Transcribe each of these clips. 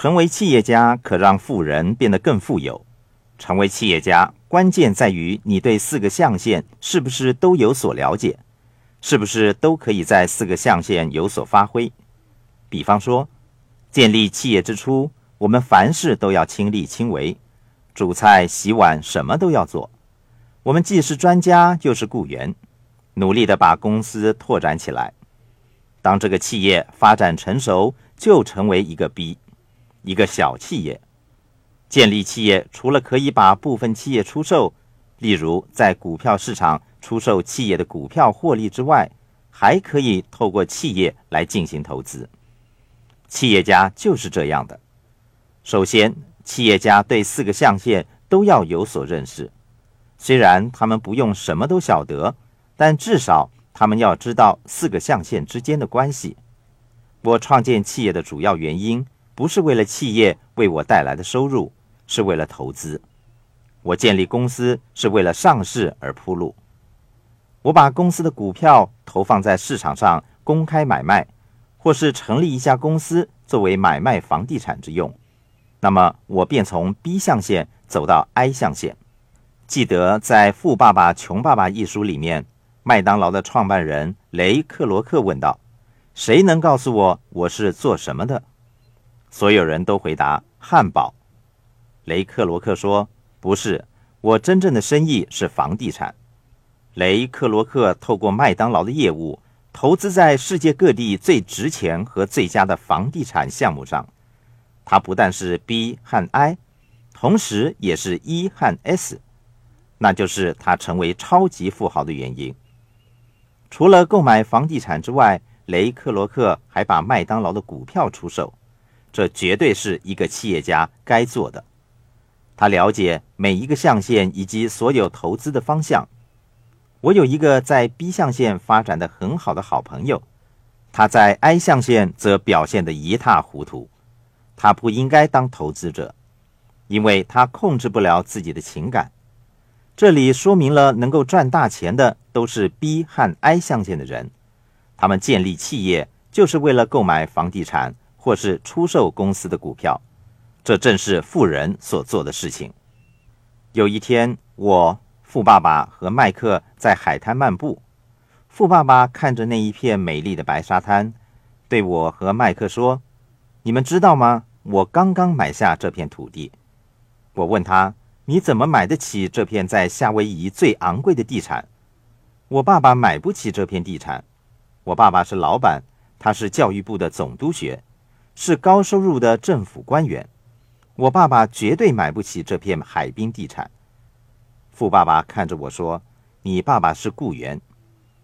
成为企业家可让富人变得更富有。成为企业家，关键在于你对四个象限是不是都有所了解，是不是都可以在四个象限有所发挥。比方说，建立企业之初，我们凡事都要亲力亲为，煮菜、洗碗，什么都要做。我们既是专家，又是雇员，努力的把公司拓展起来。当这个企业发展成熟，就成为一个 B，一个小企业。建立企业除了可以把部分企业出售，例如在股票市场出售企业的股票获利之外，还可以透过企业来进行投资。企业家就是这样的。首先，企业家对四个象限都要有所认识。虽然他们不用什么都晓得，但至少他们要知道四个象限之间的关系。我创建企业的主要原因，不是为了企业为我带来的收入。是为了投资，我建立公司是为了上市而铺路。我把公司的股票投放在市场上公开买卖，或是成立一家公司作为买卖房地产之用。那么我便从 B 象限走到 I 象限。记得在《富爸爸穷爸爸》一书里面，麦当劳的创办人雷克罗克问道：“谁能告诉我我是做什么的？”所有人都回答：“汉堡。”雷克罗克说：“不是，我真正的生意是房地产。”雷克罗克透过麦当劳的业务，投资在世界各地最值钱和最佳的房地产项目上。他不但是 B 和 I，同时也是 E 和 S，那就是他成为超级富豪的原因。除了购买房地产之外，雷克罗克还把麦当劳的股票出售，这绝对是一个企业家该做的。他了解每一个象限以及所有投资的方向。我有一个在 B 象限发展的很好的好朋友，他在 I 象限则表现得一塌糊涂。他不应该当投资者，因为他控制不了自己的情感。这里说明了能够赚大钱的都是 B 和 I 象限的人，他们建立企业就是为了购买房地产或是出售公司的股票。这正是富人所做的事情。有一天，我富爸爸和麦克在海滩漫步。富爸爸看着那一片美丽的白沙滩，对我和麦克说：“你们知道吗？我刚刚买下这片土地。”我问他：“你怎么买得起这片在夏威夷最昂贵的地产？”我爸爸买不起这片地产。我爸爸是老板，他是教育部的总督学，是高收入的政府官员。我爸爸绝对买不起这片海滨地产。富爸爸看着我说：“你爸爸是雇员，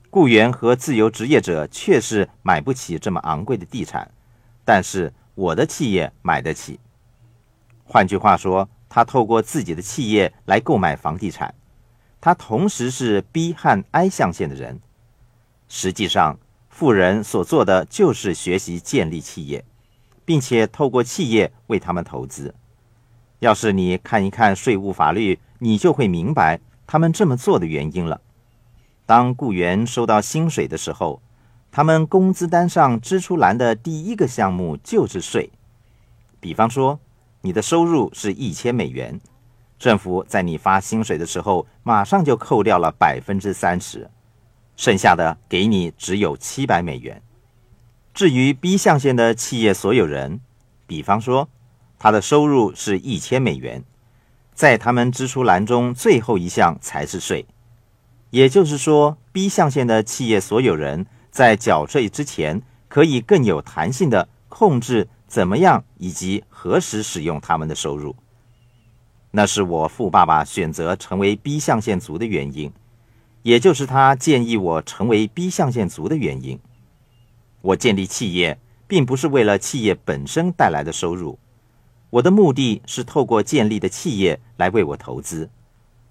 雇员和自由职业者确实买不起这么昂贵的地产，但是我的企业买得起。换句话说，他透过自己的企业来购买房地产。他同时是 B 和 I 象限的人。实际上，富人所做的就是学习建立企业，并且透过企业为他们投资。”要是你看一看税务法律，你就会明白他们这么做的原因了。当雇员收到薪水的时候，他们工资单上支出栏的第一个项目就是税。比方说，你的收入是一千美元，政府在你发薪水的时候，马上就扣掉了百分之三十，剩下的给你只有七百美元。至于 B 象限的企业所有人，比方说。他的收入是一千美元，在他们支出栏中最后一项才是税，也就是说，B 象限的企业所有人在缴税之前，可以更有弹性的控制怎么样以及何时使用他们的收入。那是我富爸爸选择成为 B 象限族的原因，也就是他建议我成为 B 象限族的原因。我建立企业，并不是为了企业本身带来的收入。我的目的是透过建立的企业来为我投资，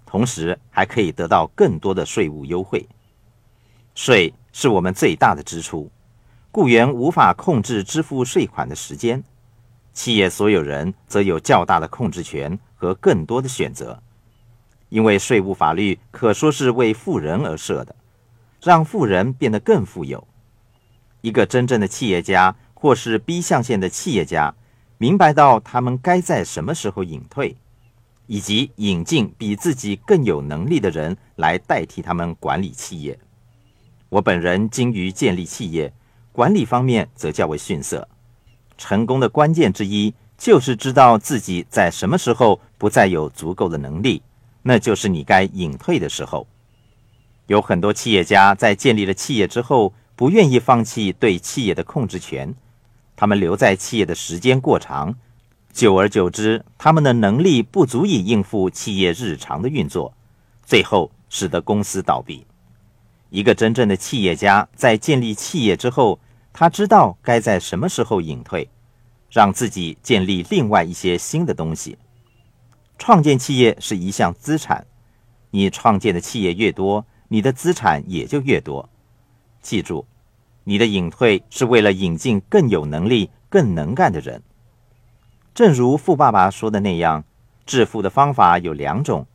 同时还可以得到更多的税务优惠。税是我们最大的支出，雇员无法控制支付税款的时间，企业所有人则有较大的控制权和更多的选择。因为税务法律可说是为富人而设的，让富人变得更富有。一个真正的企业家或是 B 象限的企业家。明白到他们该在什么时候隐退，以及引进比自己更有能力的人来代替他们管理企业。我本人精于建立企业，管理方面则较为逊色。成功的关键之一就是知道自己在什么时候不再有足够的能力，那就是你该隐退的时候。有很多企业家在建立了企业之后，不愿意放弃对企业的控制权，他们留在企业的时间过长，久而久之，他们的能力不足以应付企业日常的运作，最后使得公司倒闭。一个真正的企业家在建立企业之后，他知道该在什么时候隐退，让自己建立另外一些新的东西。创建企业是一项资产，你创建的企业越多，你的资产也就越多。记住，你的隐退是为了引进更有能力、更能干的人。正如富爸爸说的那样，致富的方法有两种：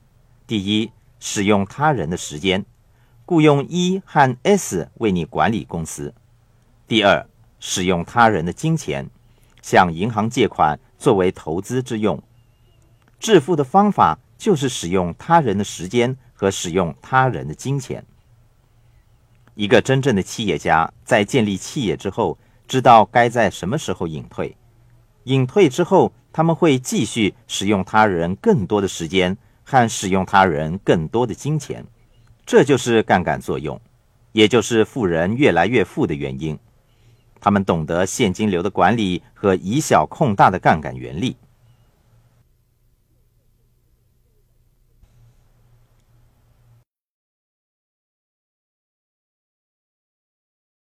第一，使用他人的时间。雇佣 E 和 S 为你管理公司。第二，使用他人的金钱，向银行借款作为投资之用。致富的方法就是使用他人的时间和使用他人的金钱。一个真正的企业家在建立企业之后，知道该在什么时候隐退。隐退之后，他们会继续使用他人更多的时间和使用他人更多的金钱。这就是杠杆作用，也就是富人越来越富的原因。他们懂得现金流的管理和以小控大的杠杆原理。